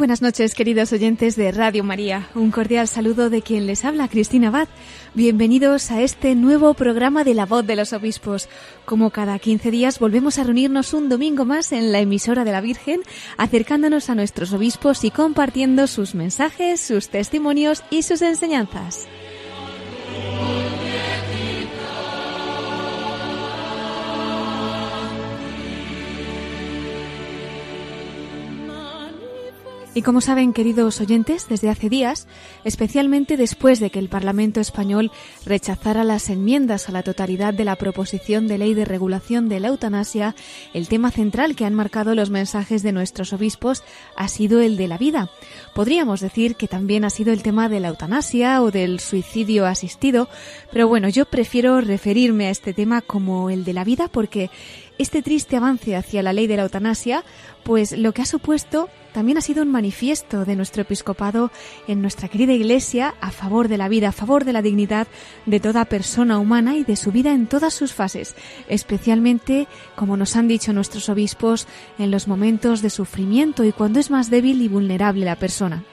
Buenas noches, queridos oyentes de Radio María. Un cordial saludo de quien les habla, Cristina Abad. Bienvenidos a este nuevo programa de La Voz de los Obispos. Como cada 15 días volvemos a reunirnos un domingo más en la emisora de la Virgen, acercándonos a nuestros obispos y compartiendo sus mensajes, sus testimonios y sus enseñanzas. Y como saben, queridos oyentes, desde hace días, especialmente después de que el Parlamento español rechazara las enmiendas a la totalidad de la proposición de ley de regulación de la eutanasia, el tema central que han marcado los mensajes de nuestros obispos ha sido el de la vida. Podríamos decir que también ha sido el tema de la eutanasia o del suicidio asistido, pero bueno, yo prefiero referirme a este tema como el de la vida porque este triste avance hacia la ley de la eutanasia, pues lo que ha supuesto también ha sido un manifiesto de nuestro episcopado en nuestra querida Iglesia a favor de la vida, a favor de la dignidad de toda persona humana y de su vida en todas sus fases, especialmente, como nos han dicho nuestros obispos, en los momentos de sufrimiento y cuando es más débil y vulnerable la persona.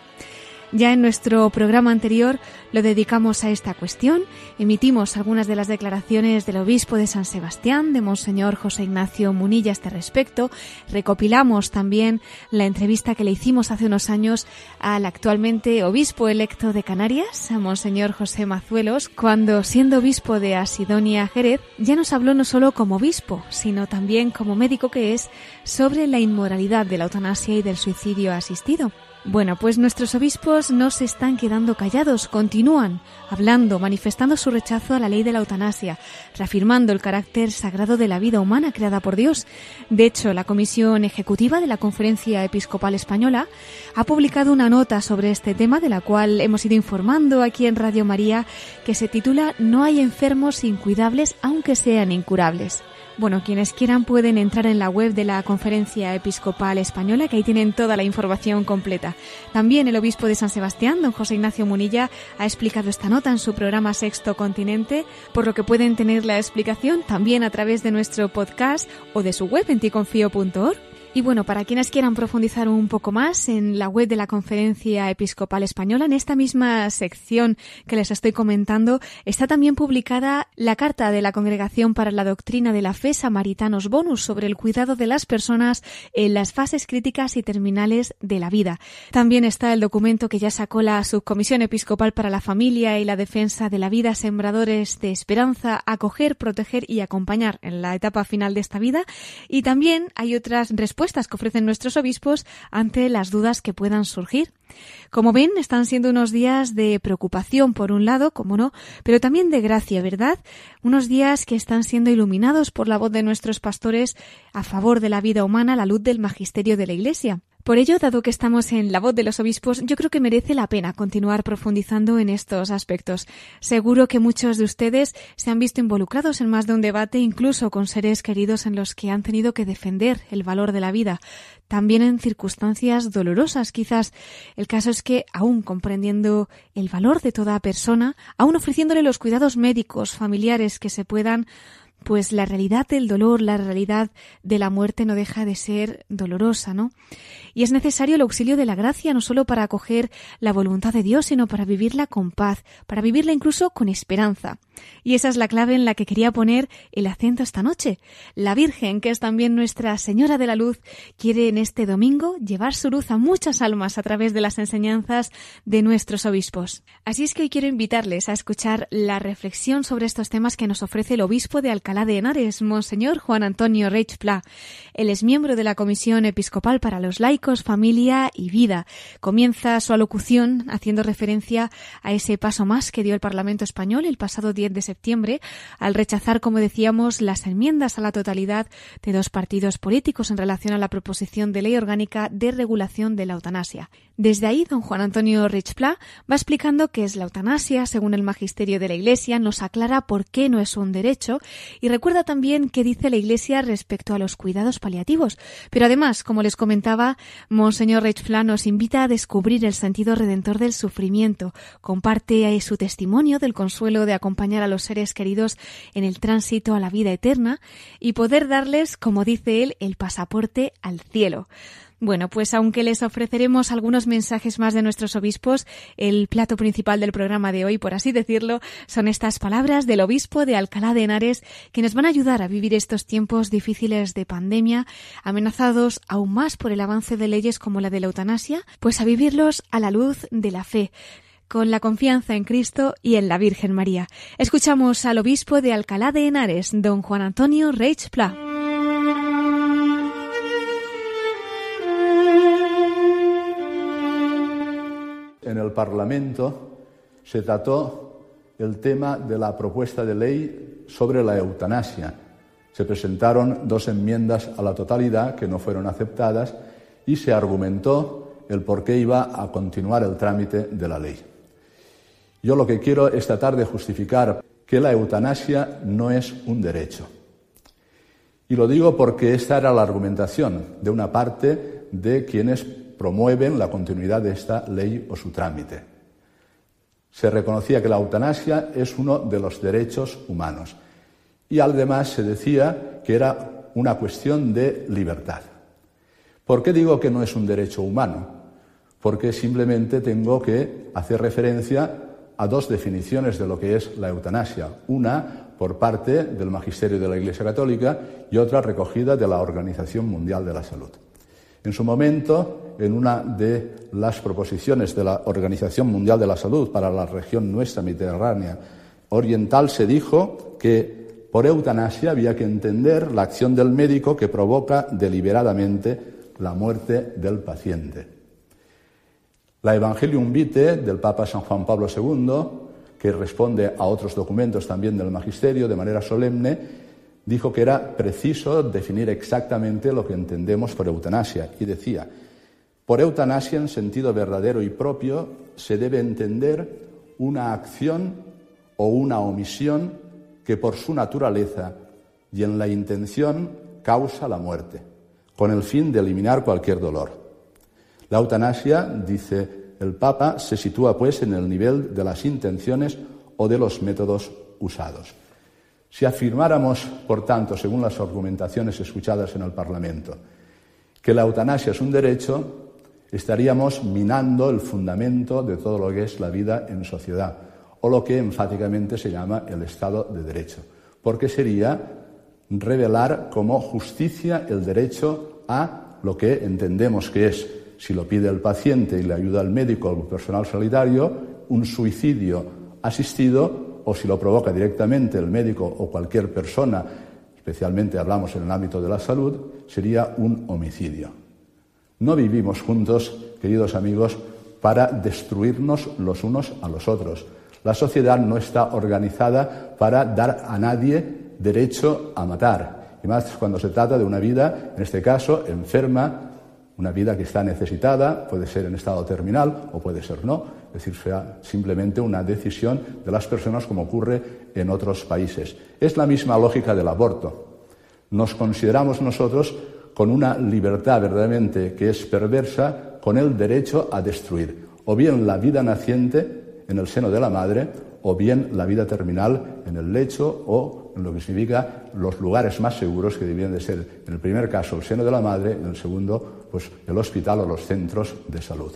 Ya en nuestro programa anterior lo dedicamos a esta cuestión, emitimos algunas de las declaraciones del obispo de San Sebastián, de Monseñor José Ignacio Munilla a este respecto, recopilamos también la entrevista que le hicimos hace unos años al actualmente obispo electo de Canarias, a Monseñor José Mazuelos, cuando siendo obispo de Asidonia Jerez, ya nos habló no solo como obispo, sino también como médico que es sobre la inmoralidad de la eutanasia y del suicidio asistido. Bueno, pues nuestros obispos no se están quedando callados, continúan hablando, manifestando su rechazo a la ley de la eutanasia, reafirmando el carácter sagrado de la vida humana creada por Dios. De hecho, la Comisión Ejecutiva de la Conferencia Episcopal Española ha publicado una nota sobre este tema de la cual hemos ido informando aquí en Radio María que se titula No hay enfermos incuidables aunque sean incurables. Bueno, quienes quieran pueden entrar en la web de la Conferencia Episcopal Española, que ahí tienen toda la información completa. También el obispo de San Sebastián, don José Ignacio Munilla, ha explicado esta nota en su programa Sexto Continente, por lo que pueden tener la explicación también a través de nuestro podcast o de su web en ticonfío.org. Y bueno, para quienes quieran profundizar un poco más en la web de la Conferencia Episcopal Española, en esta misma sección que les estoy comentando, está también publicada la carta de la Congregación para la Doctrina de la Fe Samaritanos Bonus sobre el cuidado de las personas en las fases críticas y terminales de la vida. También está el documento que ya sacó la Subcomisión Episcopal para la Familia y la Defensa de la Vida, Sembradores de Esperanza, acoger, proteger y acompañar en la etapa final de esta vida. Y también hay otras respuestas que ofrecen nuestros obispos ante las dudas que puedan surgir. Como ven, están siendo unos días de preocupación por un lado, como no, pero también de gracia, ¿verdad? Unos días que están siendo iluminados por la voz de nuestros pastores a favor de la vida humana, la luz del magisterio de la Iglesia. Por ello, dado que estamos en la voz de los obispos, yo creo que merece la pena continuar profundizando en estos aspectos. Seguro que muchos de ustedes se han visto involucrados en más de un debate, incluso con seres queridos en los que han tenido que defender el valor de la vida, también en circunstancias dolorosas quizás. El caso es que, aún comprendiendo el valor de toda persona, aún ofreciéndole los cuidados médicos, familiares que se puedan, pues la realidad del dolor, la realidad de la muerte no deja de ser dolorosa, ¿no? Y es necesario el auxilio de la gracia no solo para acoger la voluntad de Dios, sino para vivirla con paz, para vivirla incluso con esperanza. Y esa es la clave en la que quería poner el acento esta noche. La Virgen, que es también nuestra Señora de la Luz, quiere en este domingo llevar su luz a muchas almas a través de las enseñanzas de nuestros obispos. Así es que hoy quiero invitarles a escuchar la reflexión sobre estos temas que nos ofrece el obispo de Alcalá Alcalá de Henares, Monseñor Juan Antonio Reich Pla. Él es miembro de la Comisión Episcopal para los Laicos, Familia y Vida. Comienza su alocución haciendo referencia a ese paso más que dio el Parlamento español el pasado 10 de septiembre al rechazar, como decíamos, las enmiendas a la totalidad de dos partidos políticos en relación a la proposición de ley orgánica de regulación de la eutanasia. Desde ahí, don Juan Antonio Richpla va explicando qué es la eutanasia, según el magisterio de la Iglesia, nos aclara por qué no es un derecho y recuerda también qué dice la Iglesia respecto a los cuidados paliativos. Pero además, como les comentaba, Monseñor Richpla nos invita a descubrir el sentido redentor del sufrimiento, comparte su testimonio del consuelo de acompañar a los seres queridos en el tránsito a la vida eterna y poder darles, como dice él, el pasaporte al cielo. Bueno, pues aunque les ofreceremos algunos mensajes más de nuestros obispos, el plato principal del programa de hoy, por así decirlo, son estas palabras del obispo de Alcalá de Henares que nos van a ayudar a vivir estos tiempos difíciles de pandemia, amenazados aún más por el avance de leyes como la de la eutanasia, pues a vivirlos a la luz de la fe con la confianza en Cristo y en la Virgen María. Escuchamos al obispo de Alcalá de Henares, don Juan Antonio Reich Pla. Parlamento se trató el tema de la propuesta de ley sobre la eutanasia. Se presentaron dos enmiendas a la totalidad que no fueron aceptadas y se argumentó el por qué iba a continuar el trámite de la ley. Yo lo que quiero es tratar de justificar que la eutanasia no es un derecho. Y lo digo porque esta era la argumentación de una parte de quienes promueven la continuidad de esta ley o su trámite. Se reconocía que la eutanasia es uno de los derechos humanos y además se decía que era una cuestión de libertad. ¿Por qué digo que no es un derecho humano? Porque simplemente tengo que hacer referencia a dos definiciones de lo que es la eutanasia. Una por parte del Magisterio de la Iglesia Católica y otra recogida de la Organización Mundial de la Salud. En su momento, en una de las proposiciones de la Organización Mundial de la Salud para la región nuestra mediterránea oriental, se dijo que por eutanasia había que entender la acción del médico que provoca deliberadamente la muerte del paciente. La Evangelium Vitae del Papa San Juan Pablo II, que responde a otros documentos también del Magisterio de manera solemne, dijo que era preciso definir exactamente lo que entendemos por eutanasia y decía, por eutanasia en sentido verdadero y propio se debe entender una acción o una omisión que por su naturaleza y en la intención causa la muerte, con el fin de eliminar cualquier dolor. La eutanasia, dice el Papa, se sitúa pues en el nivel de las intenciones o de los métodos usados. Si afirmáramos, por tanto, según las argumentaciones escuchadas en el Parlamento, que la eutanasia es un derecho, estaríamos minando el fundamento de todo lo que es la vida en sociedad, o lo que enfáticamente se llama el Estado de Derecho, porque sería revelar como justicia el derecho a lo que entendemos que es, si lo pide el paciente y le ayuda al médico o al personal sanitario, un suicidio asistido o si lo provoca directamente el médico o cualquier persona, especialmente hablamos en el ámbito de la salud, sería un homicidio. No vivimos juntos, queridos amigos, para destruirnos los unos a los otros. La sociedad no está organizada para dar a nadie derecho a matar. Y más cuando se trata de una vida, en este caso, enferma, una vida que está necesitada, puede ser en estado terminal o puede ser no, es decir, sea simplemente una decisión de las personas como ocurre en otros países. Es la misma lógica del aborto. Nos consideramos nosotros con una libertad verdaderamente que es perversa, con el derecho a destruir o bien la vida naciente en el seno de la madre o bien la vida terminal en el lecho o en lo que significa los lugares más seguros que debían de ser, en el primer caso, el seno de la madre, en el segundo, pues el hospital o los centros de salud.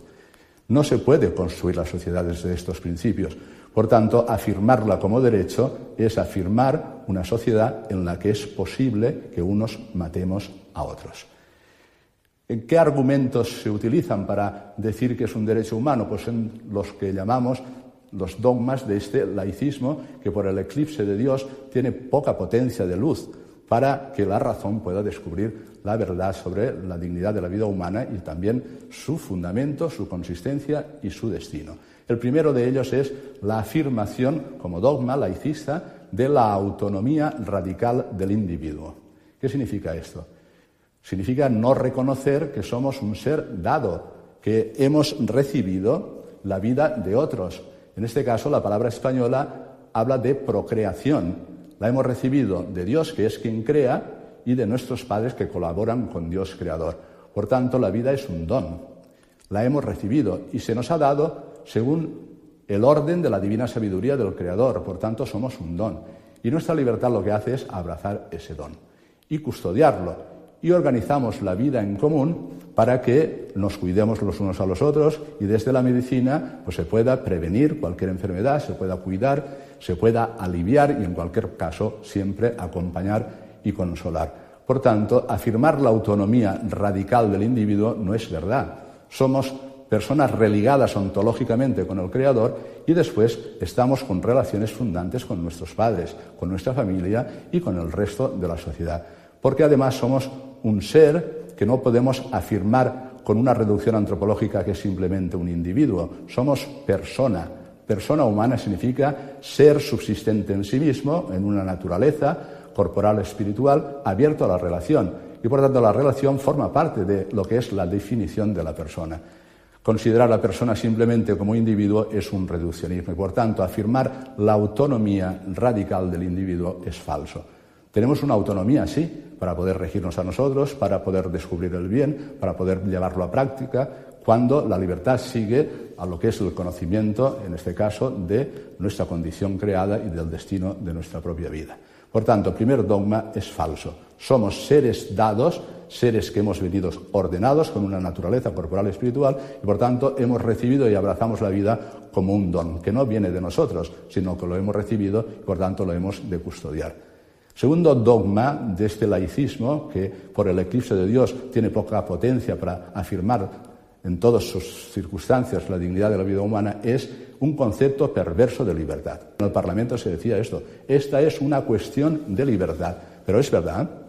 No se puede construir la sociedad desde estos principios. Por tanto, afirmarla como derecho es afirmar una sociedad en la que es posible que unos matemos a otros. ¿Qué argumentos se utilizan para decir que es un derecho humano? Pues en los que llamamos los dogmas de este laicismo que por el eclipse de Dios tiene poca potencia de luz para que la razón pueda descubrir la verdad sobre la dignidad de la vida humana y también su fundamento, su consistencia y su destino. El primero de ellos es la afirmación, como dogma laicista, de la autonomía radical del individuo. ¿Qué significa esto? Significa no reconocer que somos un ser dado, que hemos recibido la vida de otros. En este caso, la palabra española habla de procreación. La hemos recibido de Dios, que es quien crea, y de nuestros padres que colaboran con Dios creador. Por tanto, la vida es un don. La hemos recibido y se nos ha dado según el orden de la divina sabiduría del creador. Por tanto, somos un don. Y nuestra libertad lo que hace es abrazar ese don y custodiarlo. Y organizamos la vida en común para que nos cuidemos los unos a los otros y desde la medicina pues, se pueda prevenir cualquier enfermedad, se pueda cuidar, se pueda aliviar y en cualquier caso siempre acompañar y consolar. Por tanto, afirmar la autonomía radical del individuo no es verdad. Somos personas religadas ontológicamente con el Creador y después estamos con relaciones fundantes con nuestros padres, con nuestra familia y con el resto de la sociedad. Porque además somos un ser que no podemos afirmar con una reducción antropológica que es simplemente un individuo. Somos persona. Persona humana significa ser subsistente en sí mismo, en una naturaleza, corporal espiritual abierto a la relación y por tanto la relación forma parte de lo que es la definición de la persona. Considerar a la persona simplemente como individuo es un reduccionismo y por tanto afirmar la autonomía radical del individuo es falso. Tenemos una autonomía, sí, para poder regirnos a nosotros, para poder descubrir el bien, para poder llevarlo a práctica, cuando la libertad sigue a lo que es el conocimiento, en este caso, de nuestra condición creada y del destino de nuestra propia vida. Por tanto, primer dogma es falso. Somos seres dados, seres que hemos venido ordenados con una naturaleza corporal y espiritual y por tanto hemos recibido y abrazamos la vida como un don, que no viene de nosotros, sino que lo hemos recibido y por tanto lo hemos de custodiar. Segundo dogma de este laicismo, que por el eclipse de Dios tiene poca potencia para afirmar en todas sus circunstancias la dignidad de la vida humana, es un concepto perverso de libertad. En el Parlamento se decía esto, esta es una cuestión de libertad, pero es verdad.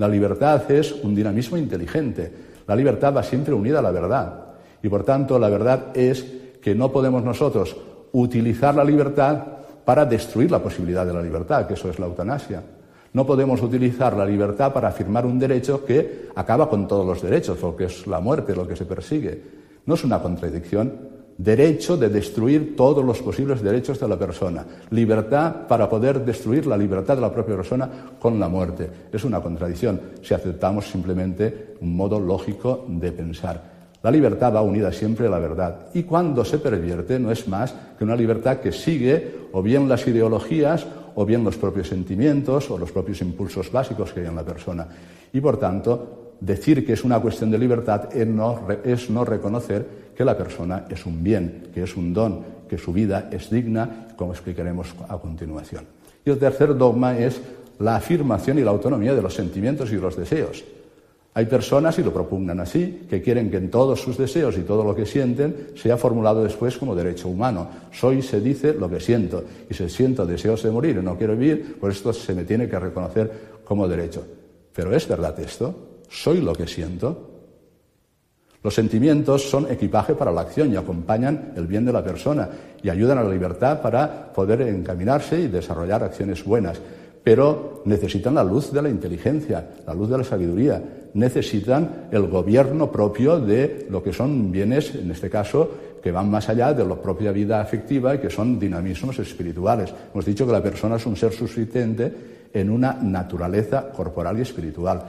La libertad es un dinamismo inteligente, la libertad va siempre unida a la verdad y por tanto la verdad es que no podemos nosotros utilizar la libertad para destruir la posibilidad de la libertad, que eso es la eutanasia. No podemos utilizar la libertad para afirmar un derecho que acaba con todos los derechos, porque es la muerte lo que se persigue. No es una contradicción. Derecho de destruir todos los posibles derechos de la persona. Libertad para poder destruir la libertad de la propia persona con la muerte. Es una contradicción si aceptamos simplemente un modo lógico de pensar. La libertad va unida siempre a la verdad y cuando se pervierte no es más que una libertad que sigue o bien las ideologías o bien los propios sentimientos o los propios impulsos básicos que hay en la persona. Y por tanto, decir que es una cuestión de libertad es no, reconocer que la persona es un bien, que es un don, que su vida es digna, como explicaremos a continuación. Y el tercer dogma es la afirmación y la autonomía de los sentimientos y los deseos. Hay personas, y lo propugnan así, que quieren que en todos sus deseos y todo lo que sienten sea formulado después como derecho humano. Soy, se dice, lo que siento. Y si siento deseos de morir y no quiero vivir, pues esto se me tiene que reconocer como derecho. Pero ¿es verdad esto? ¿Soy lo que siento? Los sentimientos son equipaje para la acción y acompañan el bien de la persona y ayudan a la libertad para poder encaminarse y desarrollar acciones buenas pero necesitan la luz de la inteligencia, la luz de la sabiduría, necesitan el gobierno propio de lo que son bienes, en este caso, que van más allá de la propia vida afectiva y que son dinamismos espirituales. Hemos dicho que la persona es un ser subsistente en una naturaleza corporal y espiritual.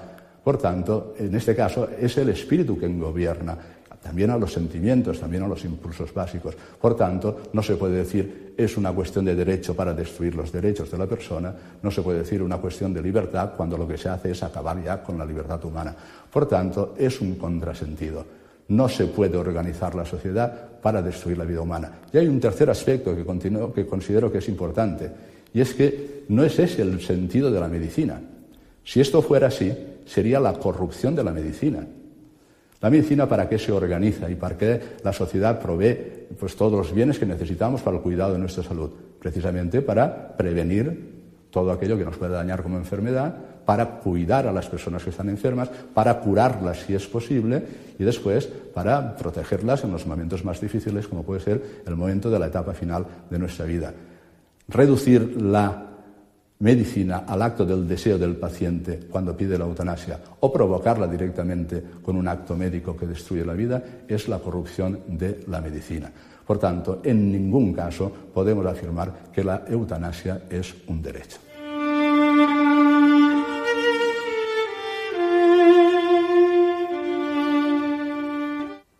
Por tanto, en este caso, es el espíritu quien gobierna también a los sentimientos, también a los impulsos básicos. Por tanto, no se puede decir es una cuestión de derecho para destruir los derechos de la persona, no se puede decir una cuestión de libertad cuando lo que se hace es acabar ya con la libertad humana. Por tanto, es un contrasentido. No se puede organizar la sociedad para destruir la vida humana. Y hay un tercer aspecto que, que considero que es importante, y es que no es ese el sentido de la medicina. Si esto fuera así, sería la corrupción de la medicina. La medicina para qué se organiza y para qué la sociedad provee pues, todos los bienes que necesitamos para el cuidado de nuestra salud. Precisamente para prevenir todo aquello que nos puede dañar como enfermedad, para cuidar a las personas que están enfermas, para curarlas si es posible y después para protegerlas en los momentos más difíciles como puede ser el momento de la etapa final de nuestra vida. Reducir la medicina al acto del deseo del paciente cuando pide la eutanasia o provocarla directamente con un acto médico que destruye la vida es la corrupción de la medicina. Por tanto, en ningún caso podemos afirmar que la eutanasia es un derecho.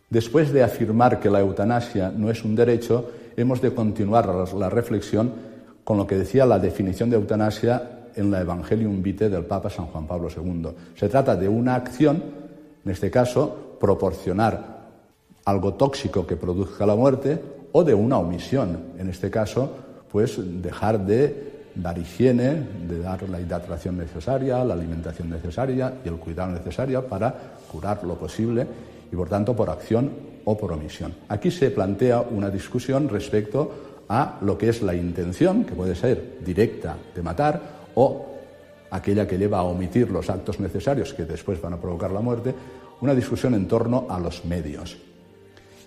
Después de afirmar que la eutanasia no es un derecho, hemos de continuar la reflexión con lo que decía la definición de eutanasia en la Evangelium Vitae del Papa San Juan Pablo II. Se trata de una acción, en este caso, proporcionar algo tóxico que produzca la muerte o de una omisión, en este caso, pues dejar de dar higiene, de dar la hidratación necesaria, la alimentación necesaria y el cuidado necesario para curar lo posible y, por tanto, por acción o por omisión. Aquí se plantea una discusión respecto a lo que es la intención, que puede ser directa de matar, o aquella que lleva a omitir los actos necesarios que después van a provocar la muerte, una discusión en torno a los medios.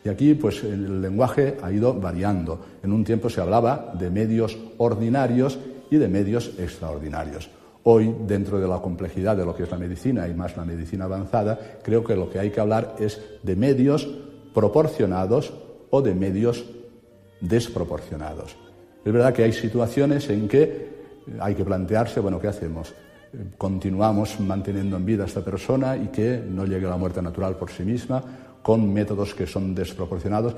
Y aquí, pues, el lenguaje ha ido variando. En un tiempo se hablaba de medios ordinarios y de medios extraordinarios. Hoy, dentro de la complejidad de lo que es la medicina y más la medicina avanzada, creo que lo que hay que hablar es de medios proporcionados o de medios desproporcionados. Es verdad que hay situaciones en que hay que plantearse, bueno, ¿qué hacemos? ¿Continuamos manteniendo en vida a esta persona y que no llegue a la muerte natural por sí misma con métodos que son desproporcionados?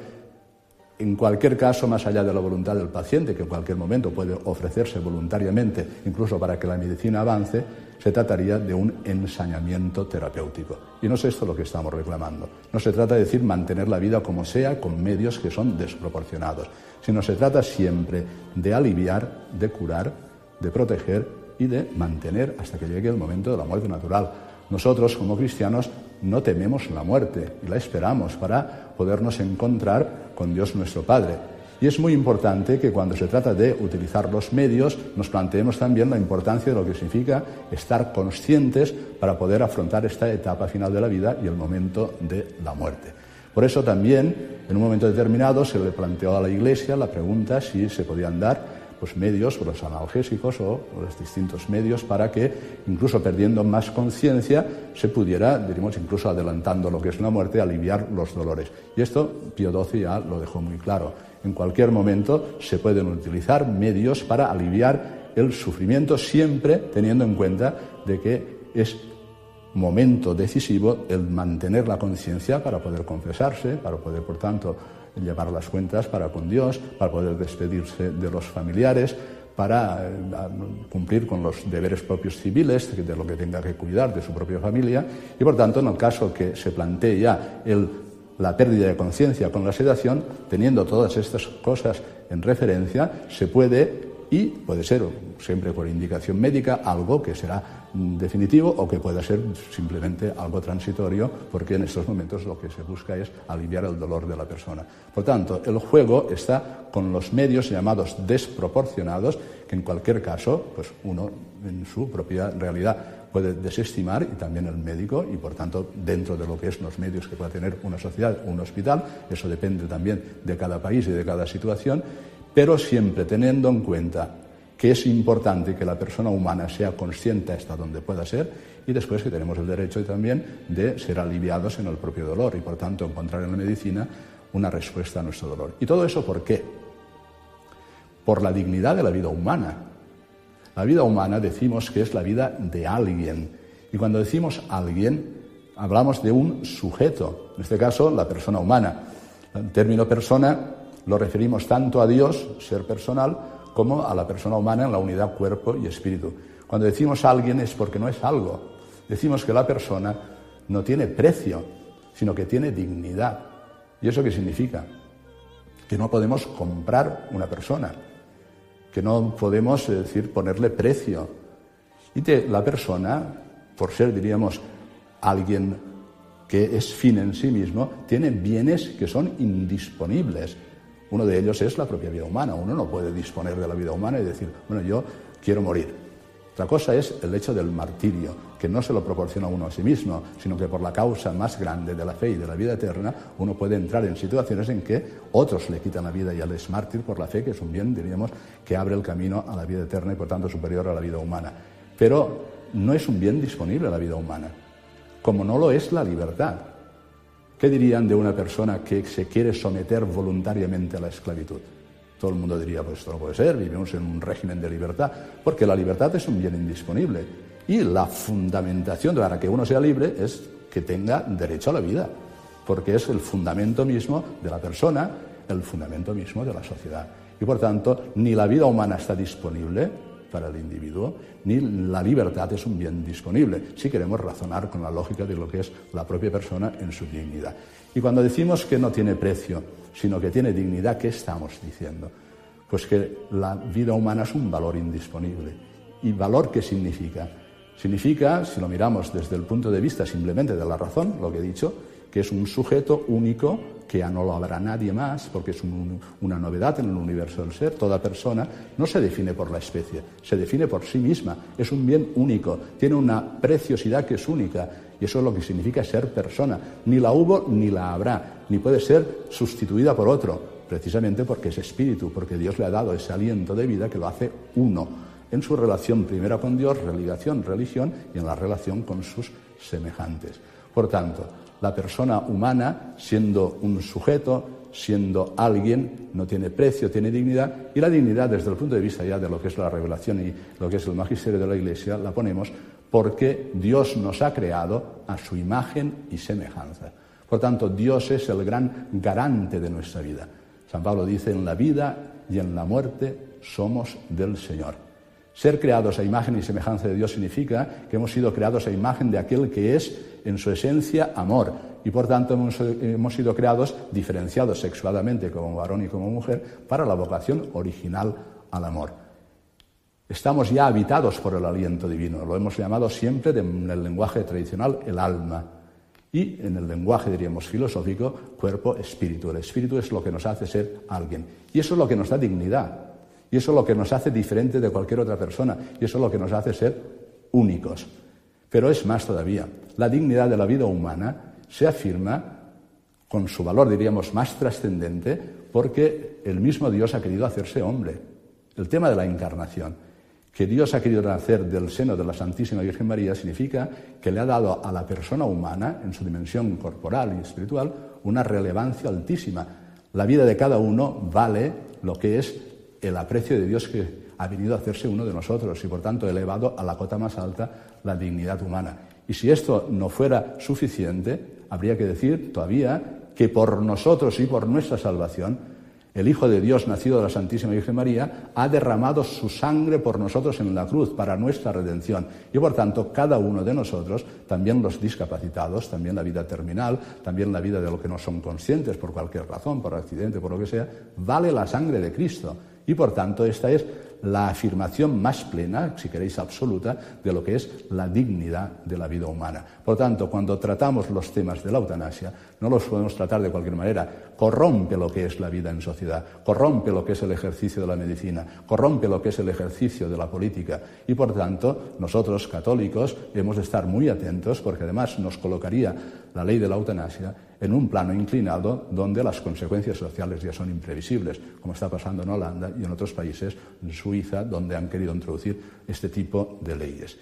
En cualquier caso, más allá de la voluntad del paciente, que en cualquier momento puede ofrecerse voluntariamente, incluso para que la medicina avance, se trataría de un ensañamiento terapéutico. Y no es esto lo que estamos reclamando. No se trata de decir mantener la vida como sea con medios que son desproporcionados, sino se trata siempre de aliviar, de curar, de proteger y de mantener hasta que llegue el momento de la muerte natural. Nosotros, como cristianos, no tememos la muerte y la esperamos para podernos encontrar con Dios nuestro Padre. Y es muy importante que cuando se trata de utilizar los medios nos planteemos también la importancia de lo que significa estar conscientes para poder afrontar esta etapa final de la vida y el momento de la muerte. Por eso también, en un momento determinado, se le planteó a la Iglesia la pregunta si se podían dar pues, medios, los analgésicos o los distintos medios para que, incluso perdiendo más conciencia, se pudiera, diríamos, incluso adelantando lo que es una muerte, aliviar los dolores. Y esto Pío XII ya lo dejó muy claro. En cualquier momento se pueden utilizar medios para aliviar el sufrimiento, siempre teniendo en cuenta de que es momento decisivo el mantener la conciencia para poder confesarse, para poder, por tanto, llevar las cuentas para con Dios, para poder despedirse de los familiares, para eh, cumplir con los deberes propios civiles, de lo que tenga que cuidar de su propia familia, y por tanto, en el caso que se plantee ya la pérdida de conciencia con la sedación, teniendo todas estas cosas en referencia, se puede y puede ser, siempre por indicación médica, algo que será definitivo o que pueda ser simplemente algo transitorio, porque en estos momentos lo que se busca es aliviar el dolor de la persona. Por tanto, el juego está con los medios llamados desproporcionados, que en cualquier caso, pues uno en su propia realidad puede desestimar y también el médico y por tanto dentro de lo que es los medios que pueda tener una sociedad o un hospital, eso depende también de cada país y de cada situación pero siempre teniendo en cuenta que es importante que la persona humana sea consciente hasta donde pueda ser y después que tenemos el derecho también de ser aliviados en el propio dolor y por tanto encontrar en la medicina una respuesta a nuestro dolor. ¿Y todo eso por qué? Por la dignidad de la vida humana. La vida humana decimos que es la vida de alguien y cuando decimos alguien hablamos de un sujeto, en este caso la persona humana. El término persona lo referimos tanto a Dios, ser personal, como a la persona humana en la unidad cuerpo y espíritu. Cuando decimos alguien es porque no es algo. Decimos que la persona no tiene precio, sino que tiene dignidad. ¿Y eso qué significa? Que no podemos comprar una persona, que no podemos, decir, ponerle precio. Y que la persona, por ser, diríamos, alguien que es fin en sí mismo, tiene bienes que son indisponibles. Uno de ellos es la propia vida humana. Uno no puede disponer de la vida humana y decir, bueno, yo quiero morir. Otra cosa es el hecho del martirio, que no se lo proporciona uno a sí mismo, sino que por la causa más grande de la fe y de la vida eterna, uno puede entrar en situaciones en que otros le quitan la vida y al es mártir por la fe, que es un bien, diríamos, que abre el camino a la vida eterna y por tanto superior a la vida humana. Pero no es un bien disponible la vida humana, como no lo es la libertad. ¿Qué dirían de una persona que se quiere someter voluntariamente a la esclavitud? Todo el mundo diría, pues esto no puede ser, vivimos en un régimen de libertad, porque la libertad es un bien indisponible. Y la fundamentación para que uno sea libre es que tenga derecho a la vida, porque es el fundamento mismo de la persona, el fundamento mismo de la sociedad. Y por tanto, ni la vida humana está disponible para el individuo, ni la libertad es un bien disponible, si queremos razonar con la lógica de lo que es la propia persona en su dignidad. Y cuando decimos que no tiene precio, sino que tiene dignidad, ¿qué estamos diciendo? Pues que la vida humana es un valor indisponible. ¿Y valor qué significa? Significa, si lo miramos desde el punto de vista simplemente de la razón, lo que he dicho, que es un sujeto único, que ya no lo habrá nadie más, porque es una novedad en el universo del ser. Toda persona no se define por la especie, se define por sí misma. Es un bien único, tiene una preciosidad que es única. Y eso es lo que significa ser persona. Ni la hubo ni la habrá, ni puede ser sustituida por otro, precisamente porque es espíritu, porque Dios le ha dado ese aliento de vida que lo hace uno en su relación primera con Dios, religación, religión, y en la relación con sus semejantes. Por tanto, la persona humana, siendo un sujeto, siendo alguien, no tiene precio, tiene dignidad, y la dignidad desde el punto de vista ya de lo que es la revelación y lo que es el magisterio de la Iglesia, la ponemos porque Dios nos ha creado a su imagen y semejanza. Por tanto, Dios es el gran garante de nuestra vida. San Pablo dice, en la vida y en la muerte somos del Señor. Ser creados a imagen y semejanza de Dios significa que hemos sido creados a imagen de aquel que es, en su esencia, amor. Y por tanto hemos, sido creados diferenciados sexualmente como varón y como mujer para la vocación original al amor. Estamos ya habitados por el aliento divino, lo hemos llamado siempre en el lenguaje tradicional el alma. Y en el lenguaje, diríamos, filosófico, cuerpo, espíritu. El espíritu es lo que nos hace ser alguien. Y eso es lo que nos da dignidad. Y eso es lo que nos hace diferente de cualquier otra persona. Y eso es lo que nos hace ser únicos. Pero es más todavía, la dignidad de la vida humana se afirma con su valor, diríamos, más trascendente porque el mismo Dios ha querido hacerse hombre. El tema de la encarnación que Dios ha querido nacer del seno de la Santísima Virgen María significa que le ha dado a la persona humana, en su dimensión corporal y espiritual, una relevancia altísima. La vida de cada uno vale lo que es el aprecio de Dios que ha venido a hacerse uno de nosotros y por tanto elevado a la cota más alta la dignidad humana. Y si esto no fuera suficiente, habría que decir todavía que por nosotros y por nuestra salvación el Hijo de Dios, nacido de la Santísima Virgen María, ha derramado su sangre por nosotros en la cruz para nuestra redención. Y por tanto, cada uno de nosotros, también los discapacitados, también la vida terminal, también la vida de los que no son conscientes por cualquier razón, por accidente, por lo que sea, vale la sangre de Cristo. Y por tanto, esta es la afirmación más plena, si queréis absoluta, de lo que es la dignidad de la vida humana. Por tanto, cuando tratamos los temas de la eutanasia, no los podemos tratar de cualquier manera. Corrompe lo que es la vida en sociedad, corrompe lo que es el ejercicio de la medicina, corrompe lo que es el ejercicio de la política. Y por tanto, nosotros, católicos, hemos de estar muy atentos porque además nos colocaría la ley de la eutanasia en un plano inclinado donde las consecuencias sociales ya son imprevisibles, como está pasando en Holanda y en otros países, en Suiza, donde han querido introducir este tipo de leyes.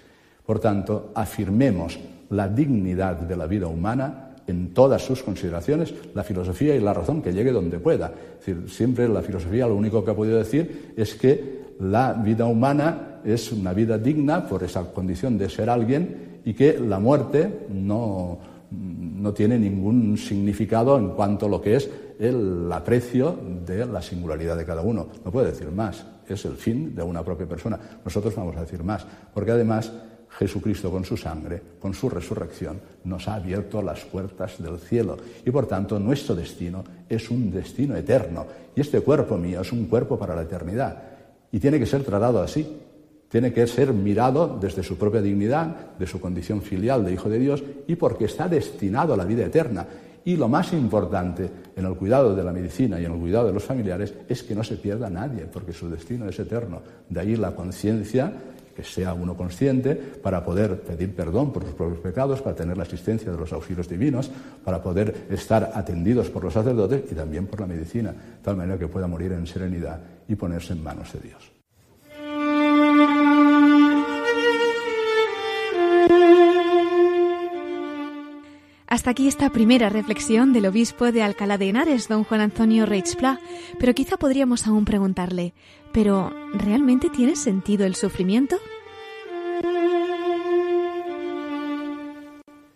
Por tanto, afirmemos la dignidad de la vida humana en todas sus consideraciones, la filosofía y la razón que llegue donde pueda. Es decir, siempre la filosofía lo único que ha podido decir es que la vida humana es una vida digna por esa condición de ser alguien y que la muerte no, no tiene ningún significado en cuanto a lo que es el aprecio de la singularidad de cada uno. No puede decir más, es el fin de una propia persona. Nosotros vamos a decir más, porque además Jesucristo con su sangre, con su resurrección, nos ha abierto las puertas del cielo y por tanto nuestro destino es un destino eterno. Y este cuerpo mío es un cuerpo para la eternidad y tiene que ser tratado así. Tiene que ser mirado desde su propia dignidad, de su condición filial de Hijo de Dios y porque está destinado a la vida eterna. Y lo más importante en el cuidado de la medicina y en el cuidado de los familiares es que no se pierda nadie, porque su destino es eterno. De ahí la conciencia, que sea uno consciente, para poder pedir perdón por sus propios pecados, para tener la asistencia de los auxilios divinos, para poder estar atendidos por los sacerdotes y también por la medicina, de tal manera que pueda morir en serenidad y ponerse en manos de Dios. Hasta aquí esta primera reflexión del obispo de Alcalá de Henares, don Juan Antonio Reichspla, pero quizá podríamos aún preguntarle, ¿pero realmente tiene sentido el sufrimiento?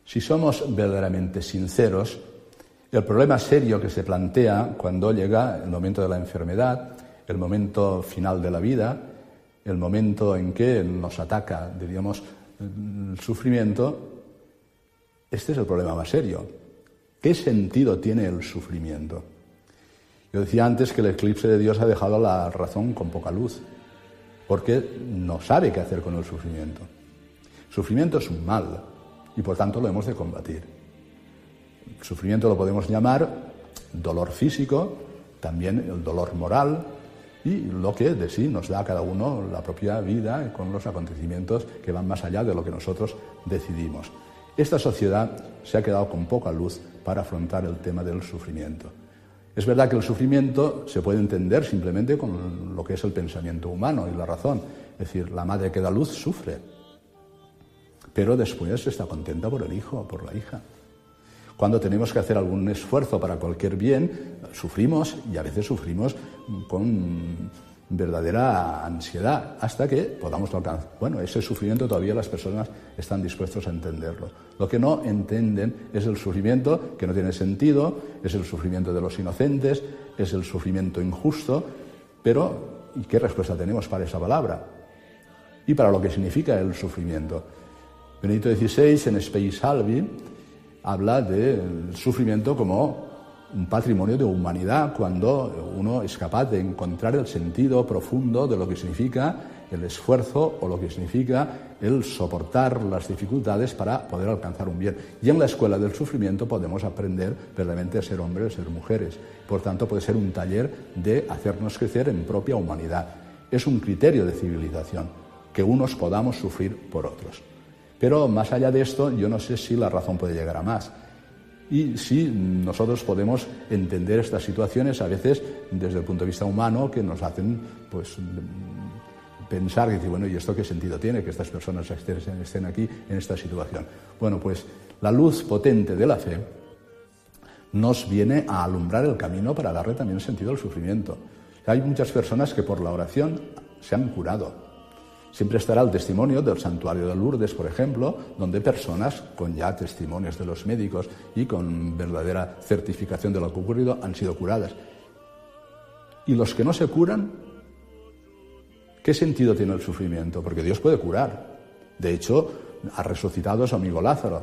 Si somos verdaderamente sinceros, el problema serio que se plantea cuando llega el momento de la enfermedad, el momento final de la vida, el momento en que nos ataca, diríamos, el sufrimiento, este es el problema más serio. ¿Qué sentido tiene el sufrimiento? Yo decía antes que el eclipse de Dios ha dejado la razón con poca luz, porque no sabe qué hacer con el sufrimiento. Sufrimiento es un mal y por tanto lo hemos de combatir. Sufrimiento lo podemos llamar dolor físico, también el dolor moral y lo que de sí nos da a cada uno la propia vida con los acontecimientos que van más allá de lo que nosotros decidimos. Esta sociedad se ha quedado con poca luz para afrontar el tema del sufrimiento. Es verdad que el sufrimiento se puede entender simplemente con lo que es el pensamiento humano y la razón. Es decir, la madre que da luz sufre, pero después está contenta por el hijo, por la hija. Cuando tenemos que hacer algún esfuerzo para cualquier bien, sufrimos y a veces sufrimos con verdadera ansiedad hasta que podamos alcanzar. Bueno, ese sufrimiento todavía las personas están dispuestos a entenderlo. Lo que no entienden es el sufrimiento que no tiene sentido, es el sufrimiento de los inocentes, es el sufrimiento injusto, pero ¿y qué respuesta tenemos para esa palabra? Y para lo que significa el sufrimiento. Benedicto XVI en Space Salvi habla del sufrimiento como un patrimonio de humanidad cuando uno es capaz de encontrar el sentido profundo de lo que significa el esfuerzo o lo que significa el soportar las dificultades para poder alcanzar un bien. Y en la escuela del sufrimiento podemos aprender verdaderamente a ser hombres, a ser mujeres. Por tanto, puede ser un taller de hacernos crecer en propia humanidad. Es un criterio de civilización, que unos podamos sufrir por otros. Pero más allá de esto, yo no sé si la razón puede llegar a más y si nosotros podemos entender estas situaciones a veces desde el punto de vista humano que nos hacen pues pensar y bueno, ¿y esto qué sentido tiene que estas personas estén aquí en esta situación? Bueno, pues la luz potente de la fe nos viene a alumbrar el camino para darle también sentido al sufrimiento. Hay muchas personas que por la oración se han curado, Siempre estará el testimonio del santuario de Lourdes, por ejemplo, donde personas con ya testimonios de los médicos y con verdadera certificación de lo que ha ocurrido han sido curadas. Y los que no se curan, ¿qué sentido tiene el sufrimiento? Porque Dios puede curar. De hecho, ha resucitado a su amigo Lázaro,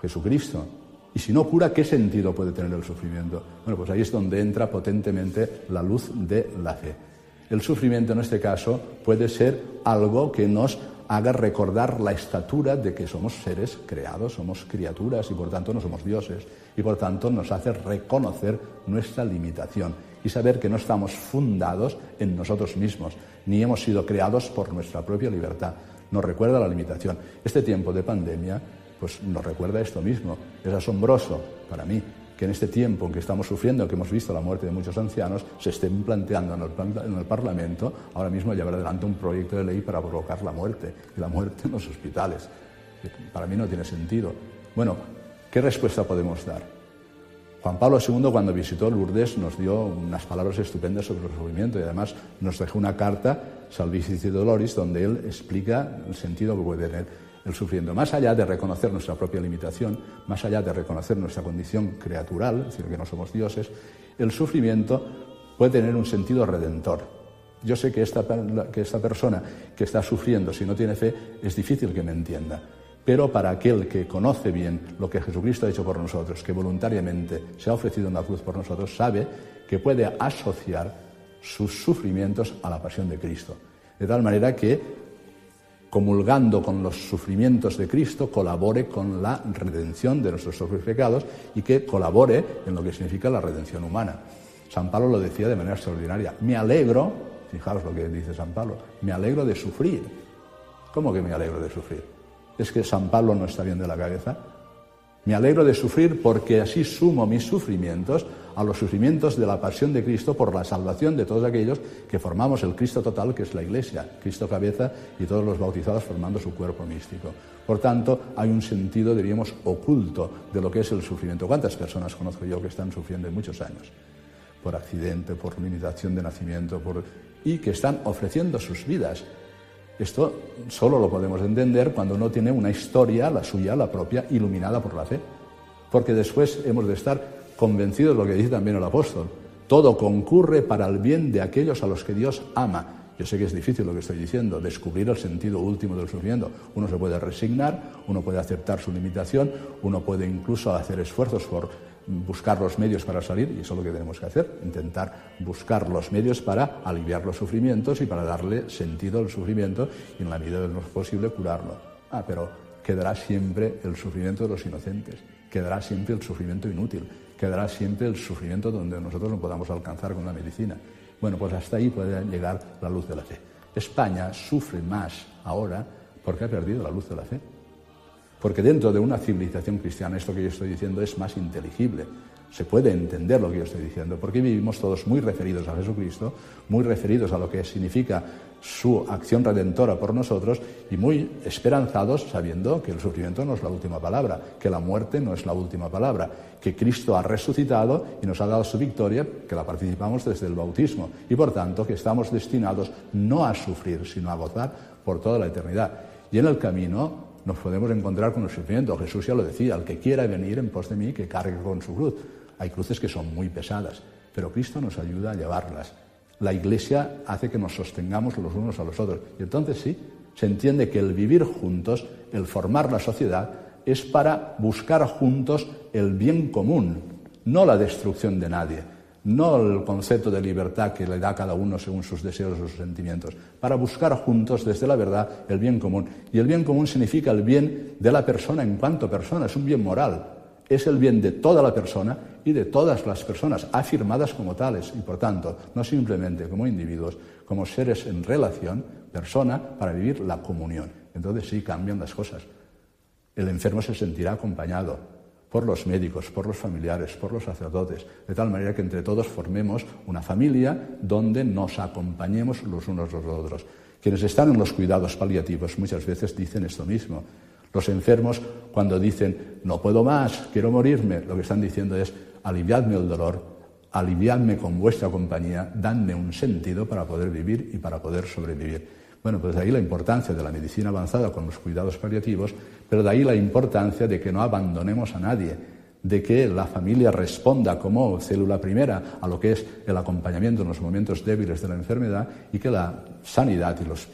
Jesucristo. Y si no cura, ¿qué sentido puede tener el sufrimiento? Bueno, pues ahí es donde entra potentemente la luz de la fe. El sufrimiento en este caso puede ser algo que nos haga recordar la estatura de que somos seres creados, somos criaturas y por tanto no somos dioses. Y por tanto nos hace reconocer nuestra limitación y saber que no estamos fundados en nosotros mismos, ni hemos sido creados por nuestra propia libertad. Nos recuerda la limitación. Este tiempo de pandemia pues nos recuerda esto mismo. Es asombroso para mí que en este tiempo en que estamos sufriendo, que hemos visto la muerte de muchos ancianos, se estén planteando en el, Parlamento ahora mismo llevar adelante un proyecto de ley para provocar la muerte, y la muerte en los hospitales. Para mí no tiene sentido. Bueno, ¿qué respuesta podemos dar? Juan Pablo II, cuando visitó Lourdes, nos dio unas palabras estupendas sobre el sufrimiento y además nos dejó una carta, Salvifici Doloris, donde él explica el sentido que puede tener el sufriendo. Más allá de reconocer nuestra propia limitación, más allá de reconocer nuestra condición creatural, es decir, que no somos dioses, el sufrimiento puede tener un sentido redentor. Yo sé que esta, que esta persona que está sufriendo, si no tiene fe, es difícil que me entienda. Pero para aquel que conoce bien lo que Jesucristo ha hecho por nosotros, que voluntariamente se ha ofrecido en la cruz por nosotros, sabe que puede asociar sus sufrimientos a la pasión de Cristo. De tal manera que comulgando con los sufrimientos de Cristo, colabore con la redención de nuestros pecados y que colabore en lo que significa la redención humana. San Pablo lo decía de manera extraordinaria. Me alegro, fijaos lo que dice San Pablo, me alegro de sufrir. ¿Cómo que me alegro de sufrir? ¿Es que San Pablo no está bien de la cabeza? Me alegro de sufrir porque así sumo mis sufrimientos a los sufrimientos de la pasión de Cristo por la salvación de todos aquellos que formamos el Cristo total, que es la Iglesia, Cristo cabeza y todos los bautizados formando su cuerpo místico. Por tanto, hay un sentido, diríamos, oculto de lo que es el sufrimiento. ¿Cuántas personas conozco yo que están sufriendo en muchos años? Por accidente, por limitación de nacimiento, por... y que están ofreciendo sus vidas esto solo lo podemos entender cuando uno tiene una historia, la suya, la propia, iluminada por la fe. Porque después hemos de estar convencidos de lo que dice también el apóstol. Todo concurre para el bien de aquellos a los que Dios ama. Yo sé que es difícil lo que estoy diciendo, descubrir el sentido último del sufrimiento. Uno se puede resignar, uno puede aceptar su limitación, uno puede incluso hacer esfuerzos por buscar los medios para salir, y eso es lo que tenemos que hacer, intentar buscar los medios para aliviar los sufrimientos y para darle sentido al sufrimiento y en la medida de lo posible curarlo. Ah, pero quedará siempre el sufrimiento de los inocentes, quedará siempre el sufrimiento inútil, quedará siempre el sufrimiento donde nosotros no podamos alcanzar con la medicina. Bueno, pues hasta ahí puede llegar la luz de la fe. España sufre más ahora porque ha perdido la luz de la fe. Porque dentro de una civilización cristiana esto que yo estoy diciendo es más inteligible. Se puede entender lo que yo estoy diciendo, porque vivimos todos muy referidos a Jesucristo, muy referidos a lo que significa su acción redentora por nosotros y muy esperanzados sabiendo que el sufrimiento no es la última palabra, que la muerte no es la última palabra, que Cristo ha resucitado y nos ha dado su victoria, que la participamos desde el bautismo y por tanto que estamos destinados no a sufrir, sino a gozar por toda la eternidad. Y en el camino nos podemos encontrar con el sufrimiento. Jesús ya lo decía, al que quiera venir en pos de mí, que cargue con su cruz. Hay cruces que son muy pesadas, pero Cristo nos ayuda a llevarlas. La Iglesia hace que nos sostengamos los unos a los otros. Y entonces sí, se entiende que el vivir juntos, el formar la sociedad, es para buscar juntos el bien común, no la destrucción de nadie no el concepto de libertad que le da a cada uno según sus deseos o sus sentimientos, para buscar juntos desde la verdad el bien común. Y el bien común significa el bien de la persona en cuanto persona, es un bien moral, es el bien de toda la persona y de todas las personas, afirmadas como tales, y por tanto, no simplemente como individuos, como seres en relación, persona, para vivir la comunión. Entonces sí cambian las cosas. El enfermo se sentirá acompañado, por los médicos, por los familiares, por los sacerdotes, de tal manera que entre todos formemos una familia donde nos acompañemos los unos los otros. Quienes están en los cuidados paliativos muchas veces dicen esto mismo. Los enfermos, cuando dicen, no puedo más, quiero morirme, lo que están diciendo es, aliviadme el dolor, aliviadme con vuestra compañía, dadme un sentido para poder vivir y para poder sobrevivir. Bueno, pues de ahí la importancia de la medicina avanzada con los cuidados paliativos, pero de ahí la importancia de que no abandonemos a nadie, de que la familia responda como célula primera a lo que es el acompañamiento en los momentos débiles de la enfermedad y que la sanidad y los,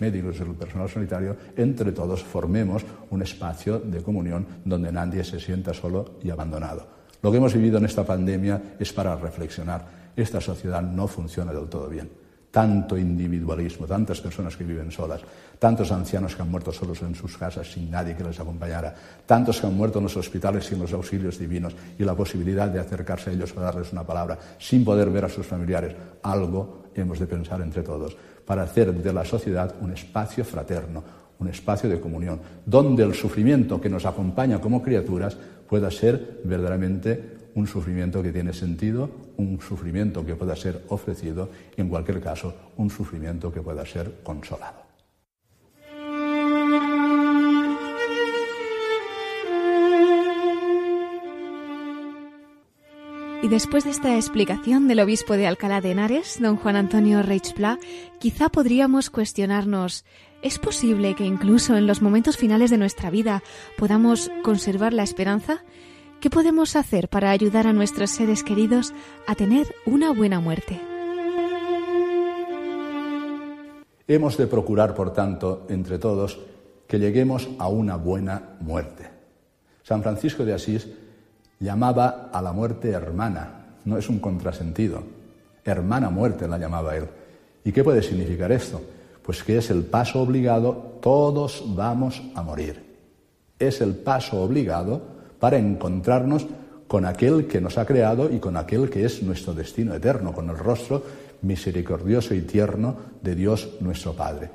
médicos y el personal sanitario, entre todos, formemos un espacio de comunión donde nadie se sienta solo y abandonado. Lo que hemos vivido en esta pandemia es para reflexionar. Esta sociedad no funciona del todo bien tanto individualismo, tantas personas que viven solas, tantos ancianos que han muerto solos en sus casas sin nadie que les acompañara, tantos que han muerto en los hospitales sin los auxilios divinos y la posibilidad de acercarse a ellos para darles una palabra sin poder ver a sus familiares. Algo hemos de pensar entre todos para hacer de la sociedad un espacio fraterno, un espacio de comunión, donde el sufrimiento que nos acompaña como criaturas pueda ser verdaderamente un sufrimiento que tiene sentido, un sufrimiento que pueda ser ofrecido y, en cualquier caso, un sufrimiento que pueda ser consolado. Y después de esta explicación del obispo de Alcalá de Henares, don Juan Antonio Reichpla, quizá podríamos cuestionarnos, ¿es posible que incluso en los momentos finales de nuestra vida podamos conservar la esperanza? ¿Qué podemos hacer para ayudar a nuestros seres queridos a tener una buena muerte? Hemos de procurar, por tanto, entre todos, que lleguemos a una buena muerte. San Francisco de Asís llamaba a la muerte hermana, no es un contrasentido, hermana muerte la llamaba él. ¿Y qué puede significar esto? Pues que es el paso obligado, todos vamos a morir. Es el paso obligado para encontrarnos con aquel que nos ha creado y con aquel que es nuestro destino eterno, con el rostro misericordioso y tierno de Dios nuestro Padre.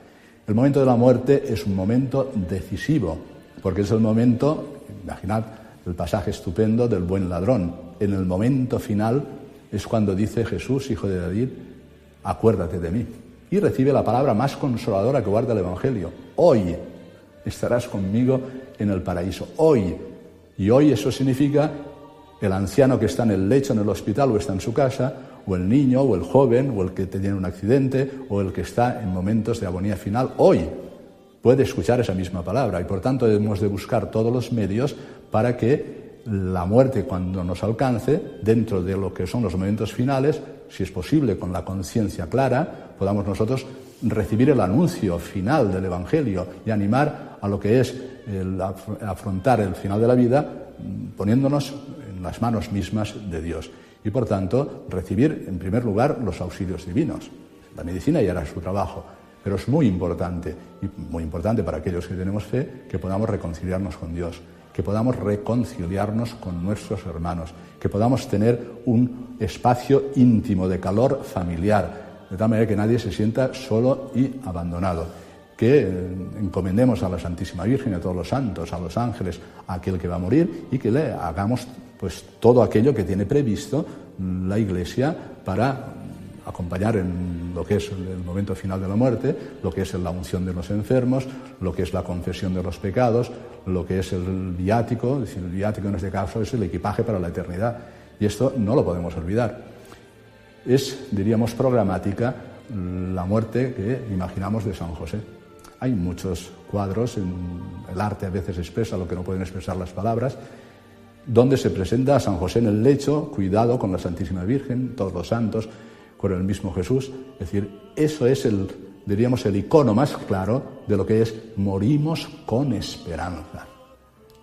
El momento de la muerte es un momento decisivo, porque es el momento, imaginad el pasaje estupendo del buen ladrón, en el momento final es cuando dice Jesús, hijo de David, acuérdate de mí. Y recibe la palabra más consoladora que guarda el Evangelio. Hoy estarás conmigo en el paraíso. Hoy. Y hoy eso significa el anciano que está en el lecho en el hospital o está en su casa, o el niño, o el joven, o el que tiene un accidente, o el que está en momentos de agonía final, hoy puede escuchar esa misma palabra. Y por tanto debemos de buscar todos los medios para que la muerte cuando nos alcance, dentro de lo que son los momentos finales, si es posible con la conciencia clara, podamos nosotros recibir el anuncio final del Evangelio y animar a lo que es afrontar el final de la vida poniéndonos en las manos mismas de Dios. Y por tanto, recibir en primer lugar los auxilios divinos. La medicina ya hará su trabajo, pero es muy importante, y muy importante para aquellos que tenemos fe, que podamos reconciliarnos con Dios que podamos reconciliarnos con nuestros hermanos, que podamos tener un espacio íntimo de calor familiar, de tal manera que nadie se sienta solo y abandonado, que eh, encomendemos a la Santísima Virgen, a todos los santos, a los ángeles, a aquel que va a morir y que le hagamos pues todo aquello que tiene previsto la Iglesia para acompañar en lo que es el momento final de la muerte, lo que es la unción de los enfermos, lo que es la confesión de los pecados, lo que es el viático, el viático en este caso es el equipaje para la eternidad. Y esto no lo podemos olvidar. Es, diríamos, programática la muerte que imaginamos de San José. Hay muchos cuadros, en el arte a veces expresa lo que no pueden expresar las palabras, donde se presenta a San José en el lecho, cuidado con la Santísima Virgen, todos los santos, con el mismo Jesús. Es decir, eso es el, diríamos, el icono más claro de lo que es morimos con esperanza.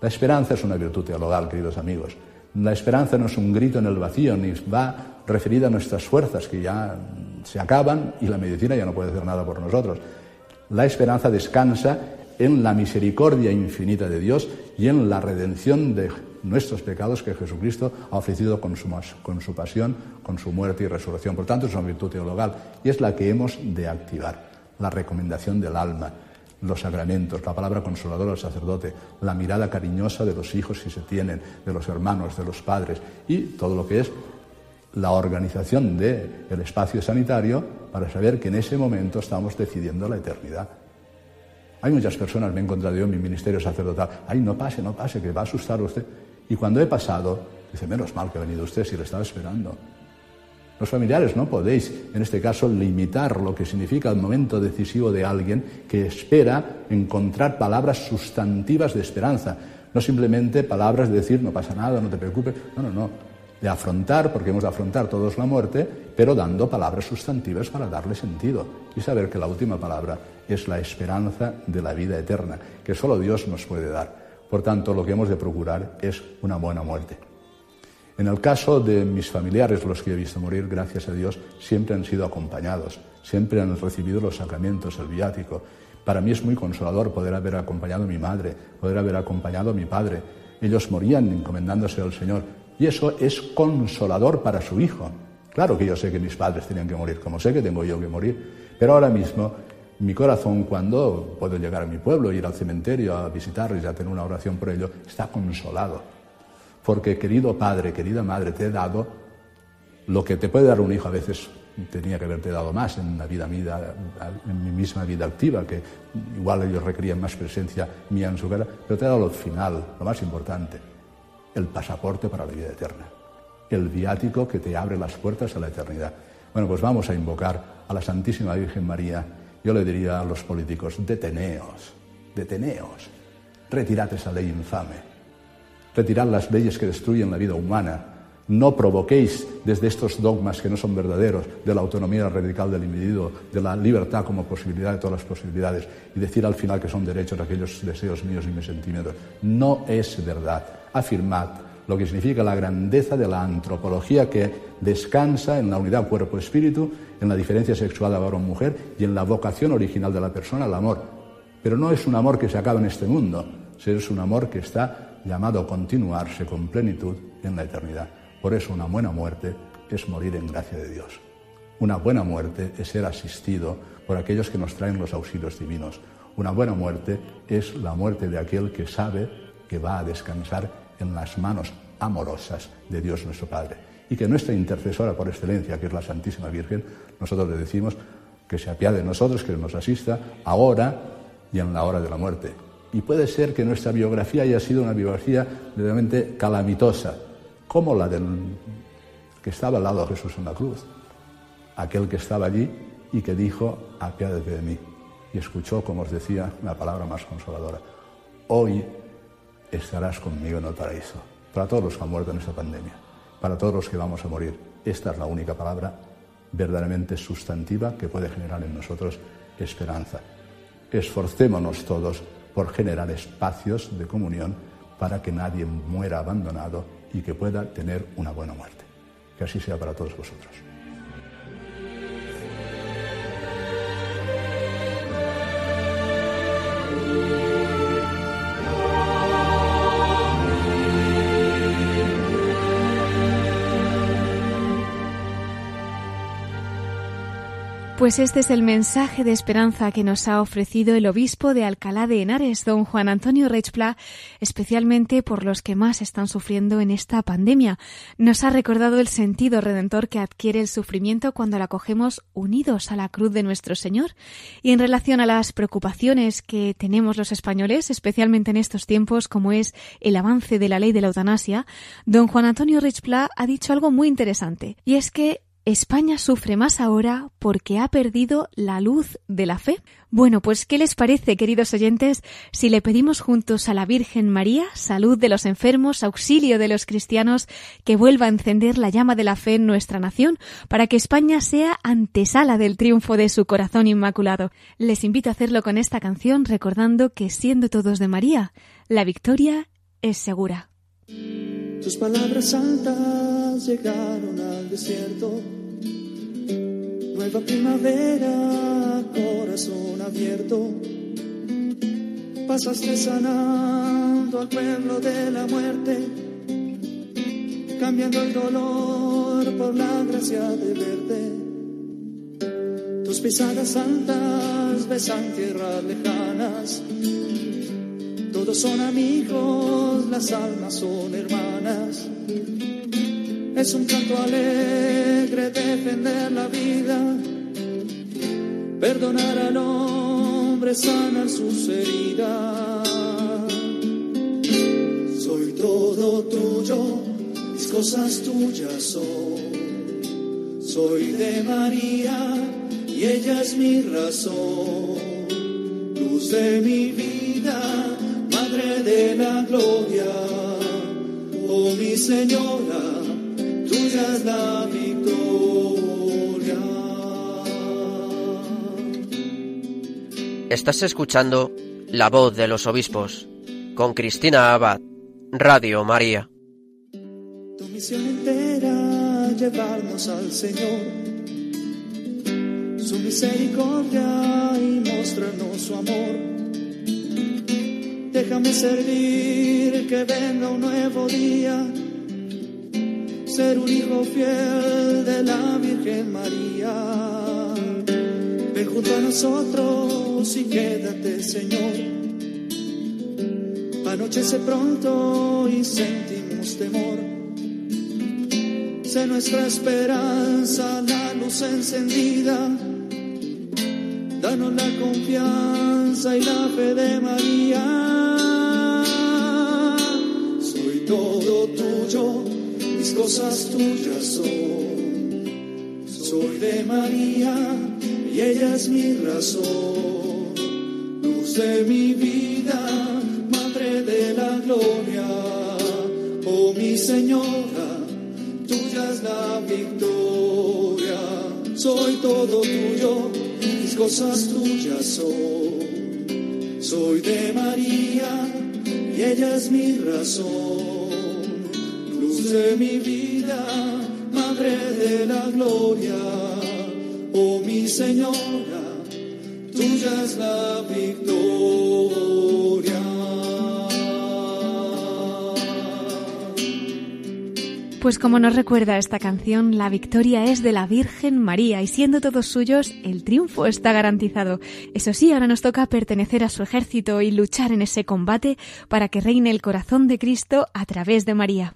La esperanza es una virtud teologal, queridos amigos. La esperanza no es un grito en el vacío, ni va referida a nuestras fuerzas que ya se acaban y la medicina ya no puede hacer nada por nosotros. La esperanza descansa en la misericordia infinita de Dios y en la redención de nuestros pecados que Jesucristo ha ofrecido con su, con su pasión, con su muerte y resurrección. Por tanto, es una virtud teologal y es la que hemos de activar. La recomendación del alma, los sacramentos, la palabra consoladora del sacerdote, la mirada cariñosa de los hijos si se tienen, de los hermanos, de los padres y todo lo que es la organización del espacio sanitario para saber que en ese momento estamos decidiendo la eternidad. Hay muchas personas, me he encontrado yo en mi ministerio sacerdotal, ay, no pase, no pase, que va a asustar usted. Y cuando he pasado, dice, menos mal que ha venido usted si le estaba esperando. Los familiares no podéis, en este caso, limitar lo que significa el momento decisivo de alguien que espera encontrar palabras sustantivas de esperanza, no simplemente palabras de decir no pasa nada, no te preocupes, no, no, no, de afrontar, porque hemos de afrontar todos la muerte, pero dando palabras sustantivas para darle sentido y saber que la última palabra es la esperanza de la vida eterna, que solo Dios nos puede dar. Por tanto, lo que hemos de procurar es una buena muerte. En el caso de mis familiares, los que he visto morir, gracias a Dios, siempre han sido acompañados, siempre han recibido los sacramentos, el viático. Para mí es muy consolador poder haber acompañado a mi madre, poder haber acompañado a mi padre. Ellos morían encomendándose al Señor. Y eso es consolador para su hijo. Claro que yo sé que mis padres tenían que morir, como sé que tengo yo que morir. Pero ahora mismo mi corazón, cuando puedo llegar a mi pueblo, ir al cementerio a visitarles y a tener una oración por ello, está consolado. Porque, querido padre, querida madre, te he dado lo que te puede dar un hijo. A veces tenía que haberte dado más en la vida en mi misma vida activa, que igual ellos requerían más presencia mía en su cara, pero te he dado lo final, lo más importante, el pasaporte para la vida eterna, el viático que te abre las puertas a la eternidad. Bueno, pues vamos a invocar a la Santísima Virgen María. Yo le diría a los políticos, deteneos, deteneos, retirad esa ley infame, retirad las leyes que destruyen la vida humana, no provoquéis desde estos dogmas que no son verdaderos, de la autonomía radical del individuo, de la libertad como posibilidad de todas las posibilidades, y decir al final que son derechos aquellos deseos míos y mis sentimientos. No es verdad. Afirmad lo que significa la grandeza de la antropología que descansa en la unidad cuerpo-espíritu, en la diferencia sexual de varón-mujer y en la vocación original de la persona, el amor. Pero no es un amor que se acaba en este mundo, es un amor que está llamado a continuarse con plenitud en la eternidad. Por eso una buena muerte es morir en gracia de Dios. Una buena muerte es ser asistido por aquellos que nos traen los auxilios divinos. Una buena muerte es la muerte de aquel que sabe que va a descansar en las manos amorosas de Dios nuestro Padre. Y que nuestra intercesora por excelencia, que es la Santísima Virgen, nosotros le decimos que se apiade de nosotros, que nos asista ahora y en la hora de la muerte. Y puede ser que nuestra biografía haya sido una biografía realmente calamitosa, como la del que estaba al lado de Jesús en la cruz, aquel que estaba allí y que dijo, apiádate de mí. Y escuchó, como os decía, la palabra más consoladora. Hoy estarás conmigo en el paraíso. Para todos los que han muerto en esta pandemia, para todos los que vamos a morir, esta es la única palabra verdaderamente sustantiva que puede generar en nosotros esperanza. Esforcémonos todos por generar espacios de comunión para que nadie muera abandonado y que pueda tener una buena muerte. Que así sea para todos vosotros. Pues este es el mensaje de esperanza que nos ha ofrecido el obispo de Alcalá de Henares, don Juan Antonio Reichpla, especialmente por los que más están sufriendo en esta pandemia. Nos ha recordado el sentido redentor que adquiere el sufrimiento cuando la acogemos unidos a la cruz de nuestro Señor. Y en relación a las preocupaciones que tenemos los españoles, especialmente en estos tiempos, como es el avance de la ley de la eutanasia, don Juan Antonio Reichpla ha dicho algo muy interesante, y es que España sufre más ahora porque ha perdido la luz de la fe. Bueno, pues ¿qué les parece, queridos oyentes, si le pedimos juntos a la Virgen María, salud de los enfermos, auxilio de los cristianos, que vuelva a encender la llama de la fe en nuestra nación, para que España sea antesala del triunfo de su corazón inmaculado? Les invito a hacerlo con esta canción, recordando que siendo todos de María, la victoria es segura. Tus palabras santas llegaron al desierto. Nueva primavera, corazón abierto. Pasaste sanando al pueblo de la muerte, cambiando el dolor por la gracia de verte. Tus pisadas santas besan tierras lejanas todos son amigos, las almas son hermanas. Es un canto alegre defender la vida, perdonar al hombre, sanar sus heridas. Soy todo tuyo, mis cosas tuyas son. Soy de María y ella es mi razón, luz de mi vida de la gloria, oh mi Señora, tuya es la victoria. Estás escuchando La voz de los obispos con Cristina Abad, Radio María. Tu misión entera llevarnos al Señor, su misericordia y mostrarnos su amor Déjame servir, que venga un nuevo día. Ser un hijo fiel de la Virgen María. Ven junto a nosotros y quédate, Señor. Anochece pronto y sentimos temor. Sé nuestra esperanza, la luz encendida. Danos la confianza y la fe de María todo tuyo, mis cosas tuyas son. Soy de María y ella es mi razón, luz de mi vida, madre de la gloria, oh mi señora, tuya es la victoria. Soy todo tuyo, mis cosas tuyas son. Soy de María y ella es mi razón de mi vida, Madre de la Gloria, oh mi Señora, tuya es la victoria. Pues como nos recuerda esta canción, la victoria es de la Virgen María y siendo todos suyos, el triunfo está garantizado. Eso sí, ahora nos toca pertenecer a su ejército y luchar en ese combate para que reine el corazón de Cristo a través de María.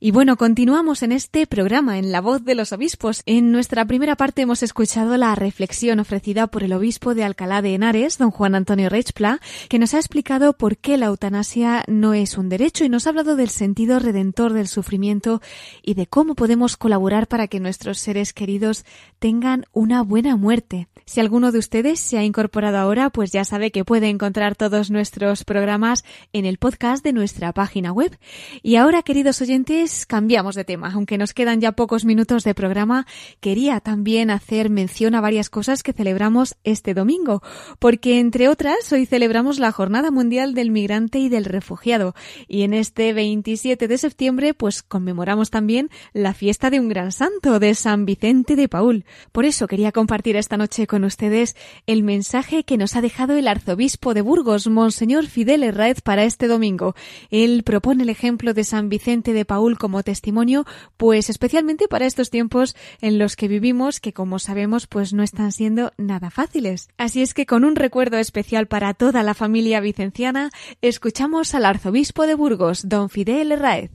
Y bueno, continuamos en este programa, en La Voz de los Obispos. En nuestra primera parte hemos escuchado la reflexión ofrecida por el obispo de Alcalá de Henares, don Juan Antonio Reichpla, que nos ha explicado por qué la eutanasia no es un derecho y nos ha hablado del sentido redentor del sufrimiento y de cómo podemos colaborar para que nuestros seres queridos tengan una buena muerte. Si alguno de ustedes se ha incorporado ahora, pues ya sabe que puede encontrar todos nuestros programas en el podcast de nuestra página web. Y ahora, queridos oyentes, cambiamos de tema. Aunque nos quedan ya pocos minutos de programa, quería también hacer mención a varias cosas que celebramos este domingo, porque entre otras, hoy celebramos la Jornada Mundial del Migrante y del Refugiado. Y en este 27 de septiembre, pues conmemoramos también la fiesta de un gran santo, de San Vicente de Paul. Por eso quería compartir esta noche con ustedes el mensaje que nos ha dejado el arzobispo de Burgos, Monseñor Fidel Herráez, para este domingo. Él propone el ejemplo de San Vicente de Paul como testimonio, pues especialmente para estos tiempos en los que vivimos, que como sabemos, pues no están siendo nada fáciles. Así es que con un recuerdo especial para toda la familia vicenciana, escuchamos al arzobispo de Burgos, don Fidel Herráez.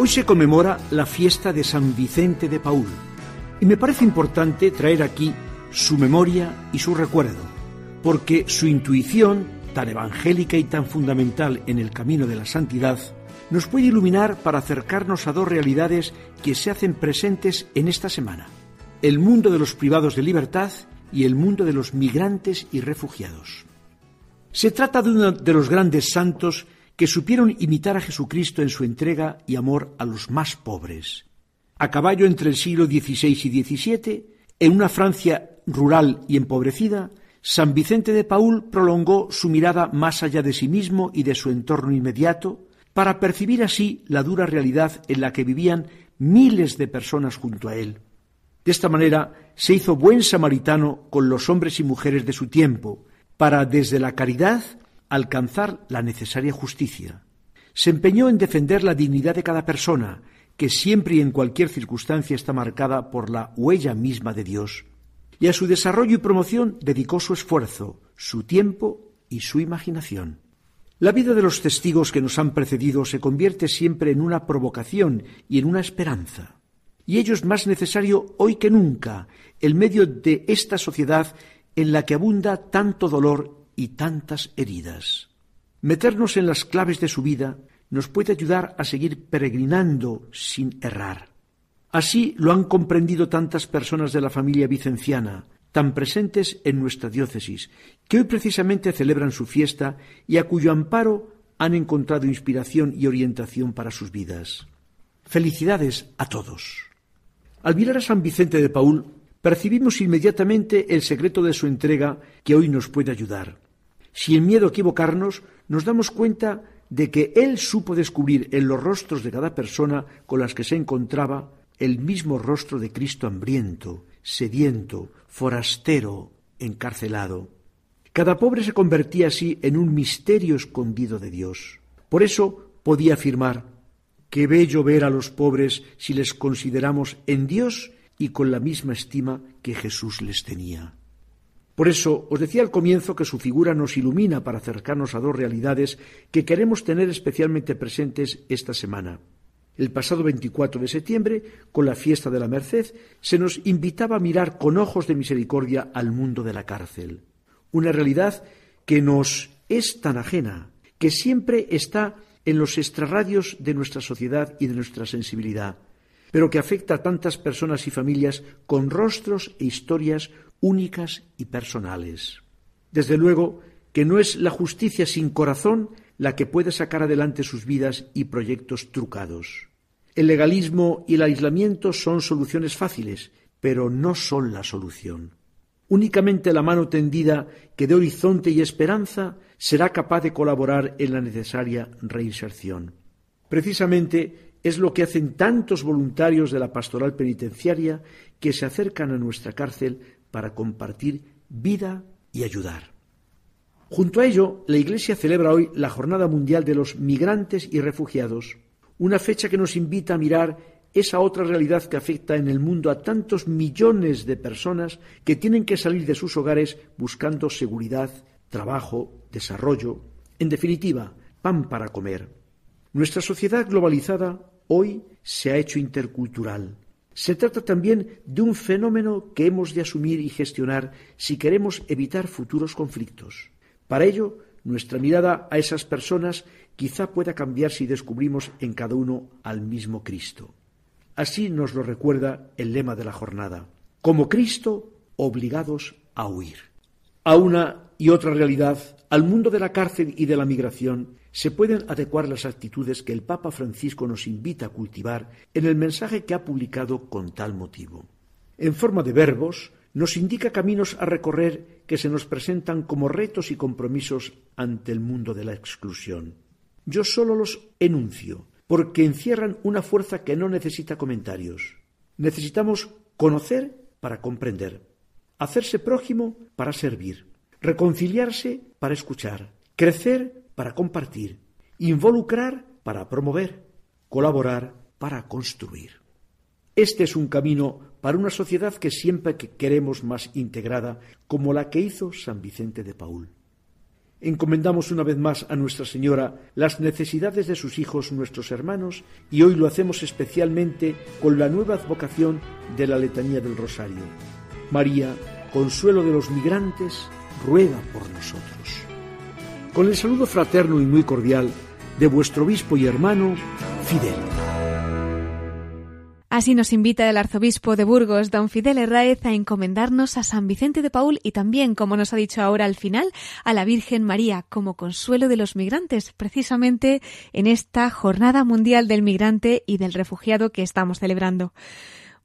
Hoy se conmemora la fiesta de San Vicente de Paul y me parece importante traer aquí su memoria y su recuerdo, porque su intuición, tan evangélica y tan fundamental en el camino de la santidad, nos puede iluminar para acercarnos a dos realidades que se hacen presentes en esta semana, el mundo de los privados de libertad y el mundo de los migrantes y refugiados. Se trata de uno de los grandes santos que supieron imitar a Jesucristo en su entrega y amor a los más pobres. A caballo entre el siglo XVI y XVII, en una Francia rural y empobrecida, San Vicente de Paul prolongó su mirada más allá de sí mismo y de su entorno inmediato, para percibir así la dura realidad en la que vivían miles de personas junto a él. De esta manera se hizo buen samaritano con los hombres y mujeres de su tiempo, para desde la caridad alcanzar la necesaria justicia. Se empeñó en defender la dignidad de cada persona, que siempre y en cualquier circunstancia está marcada por la huella misma de Dios. Y a su desarrollo y promoción dedicó su esfuerzo, su tiempo y su imaginación. La vida de los testigos que nos han precedido se convierte siempre en una provocación y en una esperanza. Y ello es más necesario hoy que nunca, en medio de esta sociedad en la que abunda tanto dolor y tantas heridas. Meternos en las claves de su vida nos puede ayudar a seguir peregrinando sin errar. Así lo han comprendido tantas personas de la familia vicenciana, tan presentes en nuestra diócesis, que hoy precisamente celebran su fiesta y a cuyo amparo han encontrado inspiración y orientación para sus vidas. Felicidades a todos. Al mirar a San Vicente de Paul, percibimos inmediatamente el secreto de su entrega que hoy nos puede ayudar. Sin miedo a equivocarnos, nos damos cuenta de que Él supo descubrir en los rostros de cada persona con las que se encontraba el mismo rostro de Cristo hambriento, sediento, forastero, encarcelado. Cada pobre se convertía así en un misterio escondido de Dios. Por eso podía afirmar, qué bello ver a los pobres si les consideramos en Dios y con la misma estima que Jesús les tenía. Por eso os decía al comienzo que su figura nos ilumina para acercarnos a dos realidades que queremos tener especialmente presentes esta semana. El pasado 24 de septiembre, con la fiesta de la Merced, se nos invitaba a mirar con ojos de misericordia al mundo de la cárcel. Una realidad que nos es tan ajena, que siempre está en los extrarradios de nuestra sociedad y de nuestra sensibilidad, pero que afecta a tantas personas y familias con rostros e historias únicas y personales. Desde luego que no es la justicia sin corazón la que puede sacar adelante sus vidas y proyectos trucados. El legalismo y el aislamiento son soluciones fáciles, pero no son la solución. Únicamente la mano tendida que dé horizonte y esperanza será capaz de colaborar en la necesaria reinserción. Precisamente es lo que hacen tantos voluntarios de la pastoral penitenciaria que se acercan a nuestra cárcel para compartir vida y ayudar. Junto a ello, la Iglesia celebra hoy la Jornada Mundial de los Migrantes y Refugiados, una fecha que nos invita a mirar esa otra realidad que afecta en el mundo a tantos millones de personas que tienen que salir de sus hogares buscando seguridad, trabajo, desarrollo, en definitiva, pan para comer. Nuestra sociedad globalizada hoy se ha hecho intercultural. Se trata también de un fenómeno que hemos de asumir y gestionar si queremos evitar futuros conflictos. Para ello, nuestra mirada a esas personas quizá pueda cambiar si descubrimos en cada uno al mismo Cristo. Así nos lo recuerda el lema de la jornada. Como Cristo, obligados a huir. A una y otra realidad, al mundo de la cárcel y de la migración, se pueden adecuar las actitudes que el Papa Francisco nos invita a cultivar en el mensaje que ha publicado con tal motivo. En forma de verbos, nos indica caminos a recorrer que se nos presentan como retos y compromisos ante el mundo de la exclusión. Yo solo los enuncio, porque encierran una fuerza que no necesita comentarios. Necesitamos conocer para comprender, hacerse prójimo para servir, reconciliarse para escuchar, crecer para compartir, involucrar para promover, colaborar para construir. Este es un camino para una sociedad que siempre queremos más integrada, como la que hizo San Vicente de Paul. Encomendamos una vez más a Nuestra Señora las necesidades de sus hijos, nuestros hermanos, y hoy lo hacemos especialmente con la nueva advocación de la Letanía del Rosario. María, consuelo de los migrantes, ruega por nosotros. Con el saludo fraterno y muy cordial de vuestro obispo y hermano, Fidel. Así nos invita el arzobispo de Burgos, don Fidel Herráez, a encomendarnos a San Vicente de Paul y también, como nos ha dicho ahora al final, a la Virgen María como consuelo de los migrantes, precisamente en esta Jornada Mundial del Migrante y del Refugiado que estamos celebrando.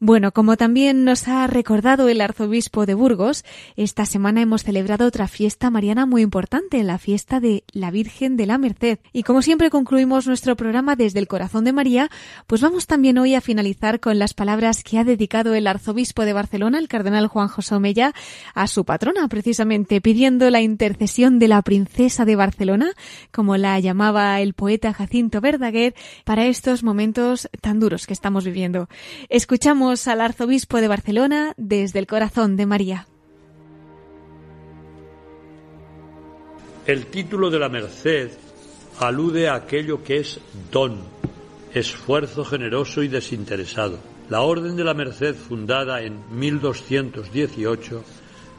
Bueno, como también nos ha recordado el arzobispo de Burgos, esta semana hemos celebrado otra fiesta mariana muy importante, la fiesta de la Virgen de la Merced. Y como siempre concluimos nuestro programa desde el corazón de María, pues vamos también hoy a finalizar con las palabras que ha dedicado el arzobispo de Barcelona, el cardenal Juan José Omella, a su patrona, precisamente pidiendo la intercesión de la princesa de Barcelona, como la llamaba el poeta Jacinto Verdaguer, para estos momentos tan duros que estamos viviendo. Al arzobispo de Barcelona desde el corazón de María. El título de la Merced alude a aquello que es don, esfuerzo generoso y desinteresado. La Orden de la Merced, fundada en 1218,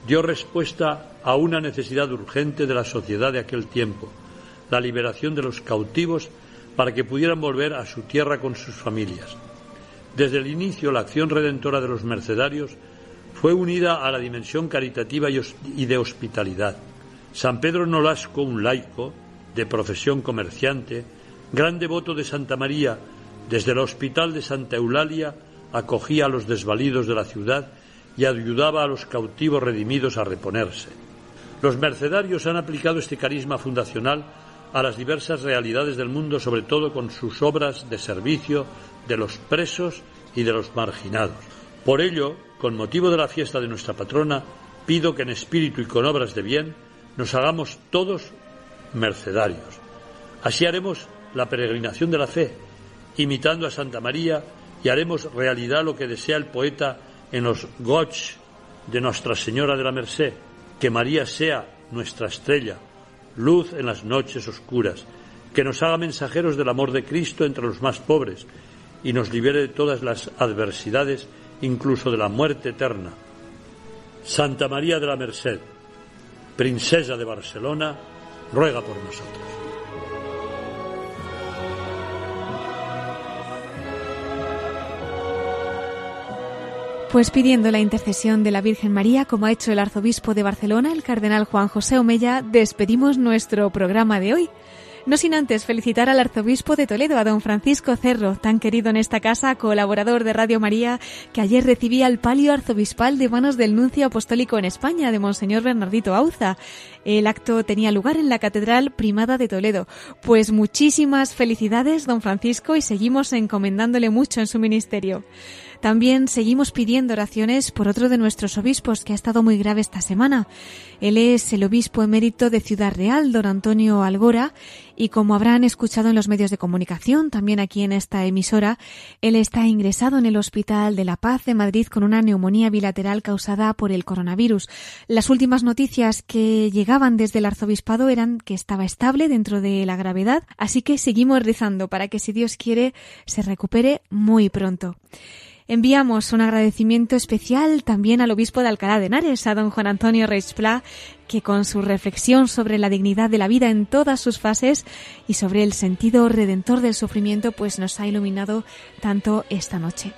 dio respuesta a una necesidad urgente de la sociedad de aquel tiempo, la liberación de los cautivos para que pudieran volver a su tierra con sus familias. Desde el inicio, la acción redentora de los mercedarios fue unida a la dimensión caritativa y de hospitalidad. San Pedro Nolasco, un laico, de profesión comerciante, gran devoto de Santa María, desde el hospital de Santa Eulalia acogía a los desvalidos de la ciudad y ayudaba a los cautivos redimidos a reponerse. Los mercedarios han aplicado este carisma fundacional a las diversas realidades del mundo, sobre todo con sus obras de servicio de los presos y de los marginados. Por ello, con motivo de la fiesta de nuestra patrona, pido que en espíritu y con obras de bien nos hagamos todos mercedarios. Así haremos la peregrinación de la fe, imitando a Santa María, y haremos realidad lo que desea el poeta en los Goch de Nuestra Señora de la Merced, que María sea nuestra estrella, luz en las noches oscuras, que nos haga mensajeros del amor de Cristo entre los más pobres y nos libere de todas las adversidades, incluso de la muerte eterna. Santa María de la Merced, Princesa de Barcelona, ruega por nosotros. Pues pidiendo la intercesión de la Virgen María, como ha hecho el arzobispo de Barcelona, el cardenal Juan José Omella, despedimos nuestro programa de hoy. No sin antes felicitar al arzobispo de Toledo, a don Francisco Cerro, tan querido en esta casa, colaborador de Radio María, que ayer recibía el palio arzobispal de manos del nuncio apostólico en España, de Monseñor Bernardito Auza. El acto tenía lugar en la Catedral Primada de Toledo. Pues muchísimas felicidades, don Francisco, y seguimos encomendándole mucho en su ministerio. También seguimos pidiendo oraciones por otro de nuestros obispos que ha estado muy grave esta semana. Él es el obispo emérito de Ciudad Real, don Antonio Algora, y como habrán escuchado en los medios de comunicación, también aquí en esta emisora, él está ingresado en el Hospital de la Paz de Madrid con una neumonía bilateral causada por el coronavirus. Las últimas noticias que llegaban desde el arzobispado eran que estaba estable dentro de la gravedad, así que seguimos rezando para que si Dios quiere se recupere muy pronto. Enviamos un agradecimiento especial también al obispo de Alcalá de Henares, a don Juan Antonio Reichspla, que con su reflexión sobre la dignidad de la vida en todas sus fases y sobre el sentido redentor del sufrimiento, pues nos ha iluminado tanto esta noche.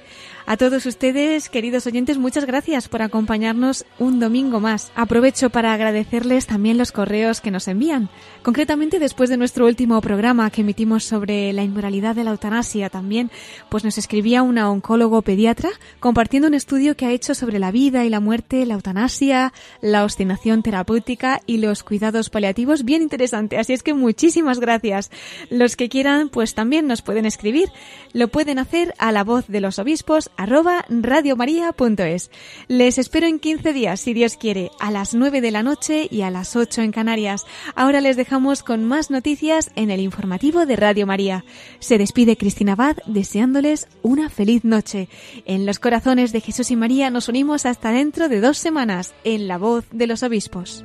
A todos ustedes, queridos oyentes, muchas gracias por acompañarnos un domingo más. Aprovecho para agradecerles también los correos que nos envían. Concretamente, después de nuestro último programa que emitimos sobre la inmoralidad de la eutanasia también, pues nos escribía una oncólogo pediatra compartiendo un estudio que ha hecho sobre la vida y la muerte, la eutanasia, la obstinación terapéutica y los cuidados paliativos. Bien interesante. Así es que muchísimas gracias. Los que quieran, pues también nos pueden escribir. Lo pueden hacer a la voz de los obispos radiomaria.es. Les espero en 15 días, si Dios quiere, a las 9 de la noche y a las 8 en Canarias. Ahora les dejamos con más noticias en el informativo de Radio María. Se despide Cristina Abad deseándoles una feliz noche. En los corazones de Jesús y María nos unimos hasta dentro de dos semanas en La Voz de los Obispos.